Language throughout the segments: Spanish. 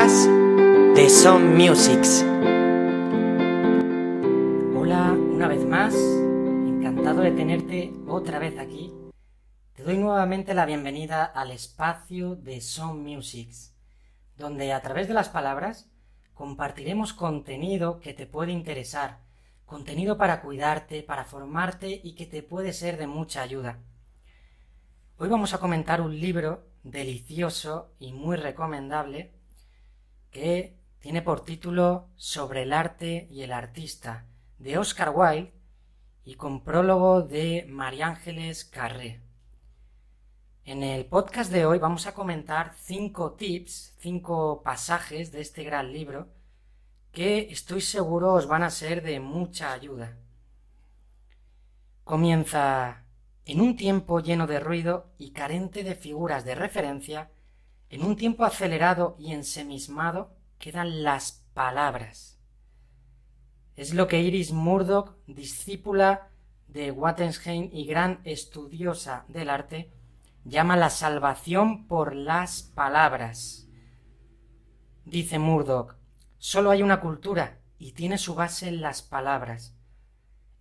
de Some Musics. Hola, una vez más, encantado de tenerte otra vez aquí. Te doy nuevamente la bienvenida al espacio de Some Musics, donde a través de las palabras compartiremos contenido que te puede interesar, contenido para cuidarte, para formarte y que te puede ser de mucha ayuda. Hoy vamos a comentar un libro delicioso y muy recomendable que tiene por título Sobre el arte y el artista de Oscar Wilde y con prólogo de María Ángeles Carré. En el podcast de hoy vamos a comentar cinco tips, cinco pasajes de este gran libro que estoy seguro os van a ser de mucha ayuda. Comienza en un tiempo lleno de ruido y carente de figuras de referencia, en un tiempo acelerado y ensemismado, quedan las palabras. Es lo que Iris Murdoch, discípula de Wattensheim y gran estudiosa del arte, llama la salvación por las palabras. Dice Murdoch, solo hay una cultura y tiene su base en las palabras.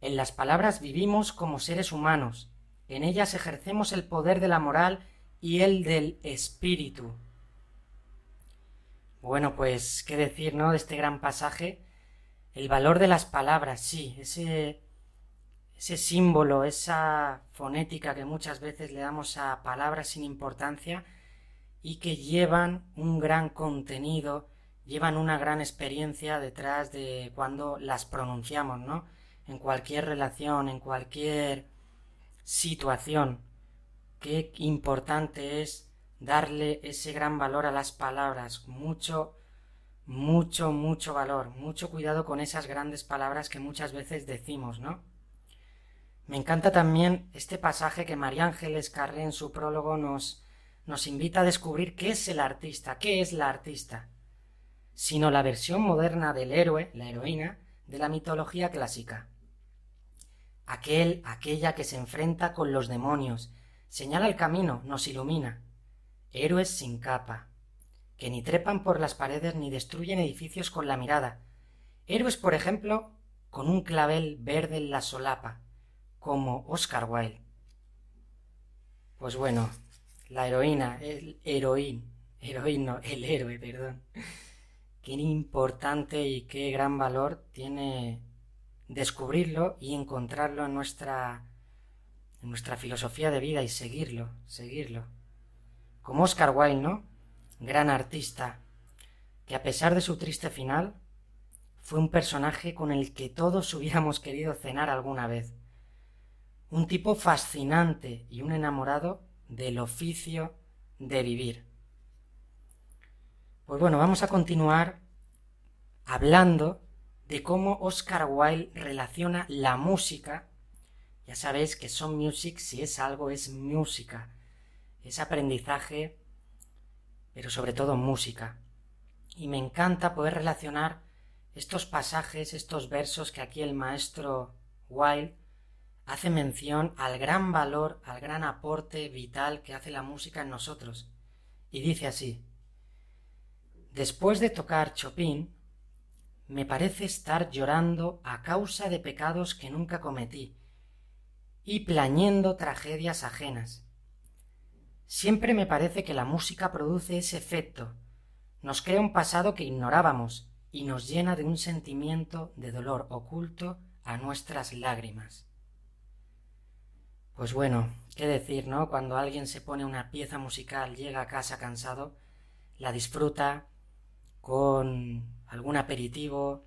En las palabras vivimos como seres humanos, en ellas ejercemos el poder de la moral y el del espíritu. Bueno, pues, ¿qué decir, no? De este gran pasaje. El valor de las palabras, sí, ese, ese símbolo, esa fonética que muchas veces le damos a palabras sin importancia y que llevan un gran contenido, llevan una gran experiencia detrás de cuando las pronunciamos, ¿no? En cualquier relación, en cualquier situación. Qué importante es darle ese gran valor a las palabras, mucho, mucho, mucho valor, mucho cuidado con esas grandes palabras que muchas veces decimos, ¿no? Me encanta también este pasaje que María Ángeles Carré en su prólogo nos, nos invita a descubrir qué es el artista, qué es la artista, sino la versión moderna del héroe, la heroína, de la mitología clásica. Aquel, aquella que se enfrenta con los demonios, señala el camino, nos ilumina. Héroes sin capa, que ni trepan por las paredes ni destruyen edificios con la mirada. Héroes, por ejemplo, con un clavel verde en la solapa, como Oscar Wilde. Pues bueno, la heroína, el heroín, heroín el héroe, perdón. Qué importante y qué gran valor tiene descubrirlo y encontrarlo en nuestra, en nuestra filosofía de vida y seguirlo, seguirlo. Como Oscar Wilde, ¿no? Gran artista, que a pesar de su triste final, fue un personaje con el que todos hubiéramos querido cenar alguna vez. Un tipo fascinante y un enamorado del oficio de vivir. Pues bueno, vamos a continuar hablando de cómo Oscar Wilde relaciona la música. Ya sabéis que son music, si es algo, es música. Es aprendizaje, pero sobre todo música. Y me encanta poder relacionar estos pasajes, estos versos que aquí el maestro Wilde hace mención al gran valor, al gran aporte vital que hace la música en nosotros. Y dice así, después de tocar Chopin, me parece estar llorando a causa de pecados que nunca cometí y plañendo tragedias ajenas. Siempre me parece que la música produce ese efecto, nos crea un pasado que ignorábamos y nos llena de un sentimiento de dolor oculto a nuestras lágrimas. Pues bueno, qué decir, ¿no? Cuando alguien se pone una pieza musical, llega a casa cansado, la disfruta con algún aperitivo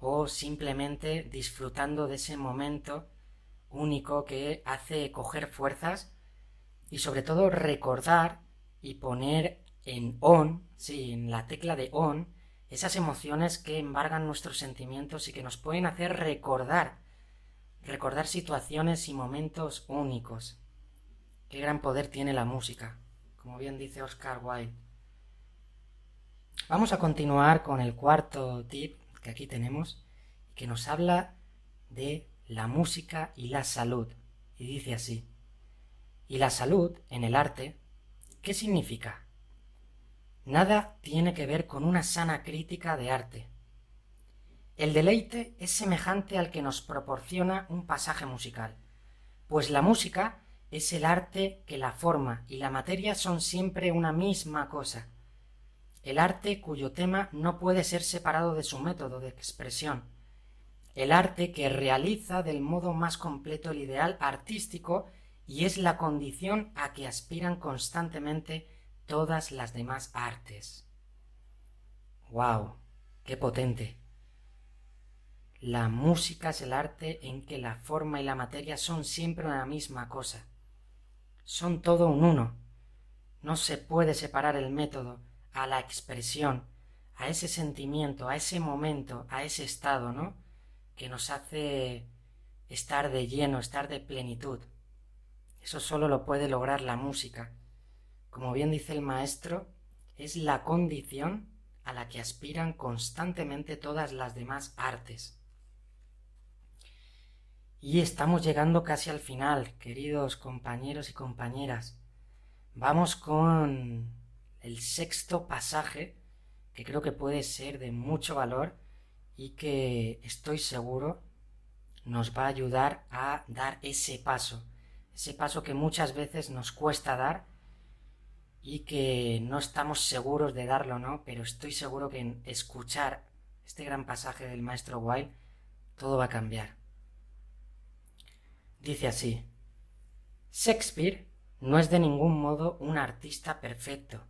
o simplemente disfrutando de ese momento único que hace coger fuerzas y sobre todo recordar y poner en on, sí, en la tecla de on, esas emociones que embargan nuestros sentimientos y que nos pueden hacer recordar, recordar situaciones y momentos únicos. Qué gran poder tiene la música, como bien dice Oscar Wilde. Vamos a continuar con el cuarto tip que aquí tenemos, que nos habla de la música y la salud. Y dice así, ¿y la salud en el arte qué significa? nada tiene que ver con una sana crítica de arte. El deleite es semejante al que nos proporciona un pasaje musical, pues la música es el arte que la forma y la materia son siempre una misma cosa. El arte cuyo tema no puede ser separado de su método de expresión. El arte que realiza del modo más completo el ideal artístico y es la condición a que aspiran constantemente todas las demás artes. ¡Wow! ¡Qué potente! La música es el arte en que la forma y la materia son siempre una misma cosa. Son todo un uno. No se puede separar el método a la expresión, a ese sentimiento, a ese momento, a ese estado, ¿no? Que nos hace estar de lleno, estar de plenitud. Eso solo lo puede lograr la música. Como bien dice el maestro, es la condición a la que aspiran constantemente todas las demás artes. Y estamos llegando casi al final, queridos compañeros y compañeras. Vamos con el sexto pasaje, que creo que puede ser de mucho valor y que estoy seguro nos va a ayudar a dar ese paso, ese paso que muchas veces nos cuesta dar y que no estamos seguros de darlo, ¿no? Pero estoy seguro que en escuchar este gran pasaje del maestro Wilde todo va a cambiar. Dice así, Shakespeare no es de ningún modo un artista perfecto.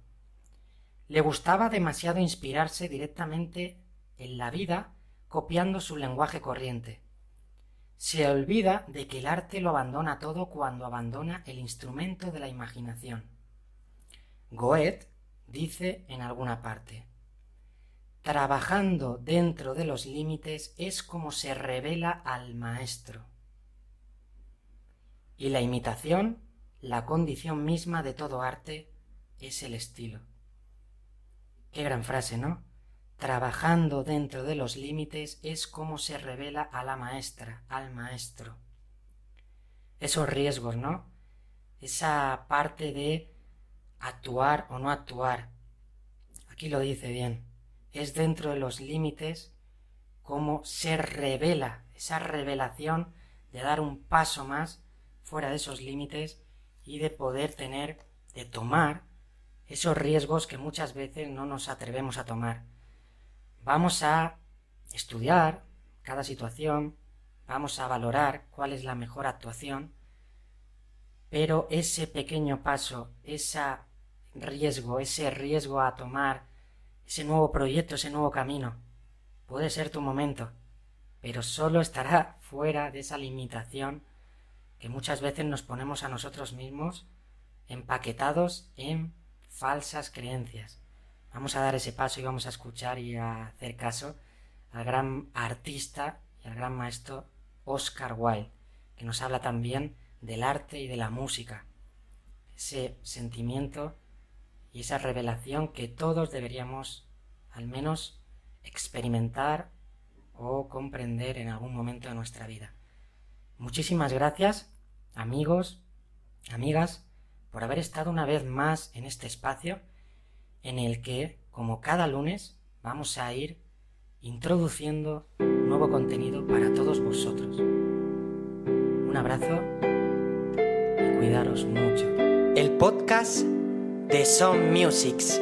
Le gustaba demasiado inspirarse directamente en la vida copiando su lenguaje corriente. Se olvida de que el arte lo abandona todo cuando abandona el instrumento de la imaginación. Goethe dice en alguna parte, trabajando dentro de los límites es como se revela al maestro. Y la imitación, la condición misma de todo arte, es el estilo. Qué gran frase, ¿no? Trabajando dentro de los límites es como se revela a la maestra, al maestro. Esos riesgos, ¿no? Esa parte de actuar o no actuar. Aquí lo dice bien. Es dentro de los límites como se revela, esa revelación de dar un paso más fuera de esos límites y de poder tener, de tomar esos riesgos que muchas veces no nos atrevemos a tomar. Vamos a estudiar cada situación, vamos a valorar cuál es la mejor actuación, pero ese pequeño paso, ese riesgo, ese riesgo a tomar, ese nuevo proyecto, ese nuevo camino, puede ser tu momento, pero solo estará fuera de esa limitación que muchas veces nos ponemos a nosotros mismos empaquetados en falsas creencias. Vamos a dar ese paso y vamos a escuchar y a hacer caso al gran artista y al gran maestro Oscar Wilde, que nos habla también del arte y de la música, ese sentimiento y esa revelación que todos deberíamos al menos experimentar o comprender en algún momento de nuestra vida. Muchísimas gracias amigos, amigas, por haber estado una vez más en este espacio en el que, como cada lunes, vamos a ir introduciendo nuevo contenido para todos vosotros. Un abrazo y cuidaros mucho. El podcast de Some Musics.